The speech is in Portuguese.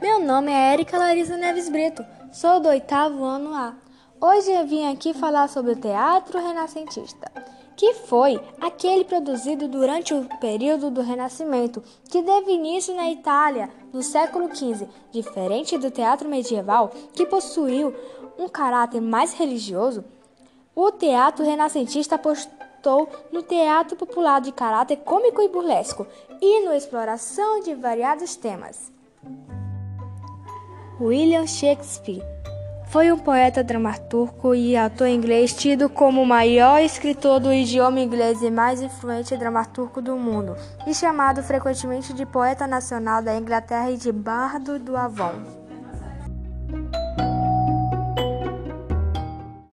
Meu nome é Erika Larissa Neves Brito, sou do oitavo ano A. Hoje eu vim aqui falar sobre o teatro renascentista, que foi aquele produzido durante o período do Renascimento, que teve início na Itália no século XV, diferente do teatro medieval, que possuiu um caráter mais religioso. O teatro renascentista apostou no teatro popular de caráter cômico e burlesco e na exploração de variados temas. William Shakespeare foi um poeta dramaturgo e ator inglês tido como o maior escritor do idioma inglês e mais influente dramaturgo do mundo, e chamado frequentemente de poeta nacional da Inglaterra e de bardo do Avon.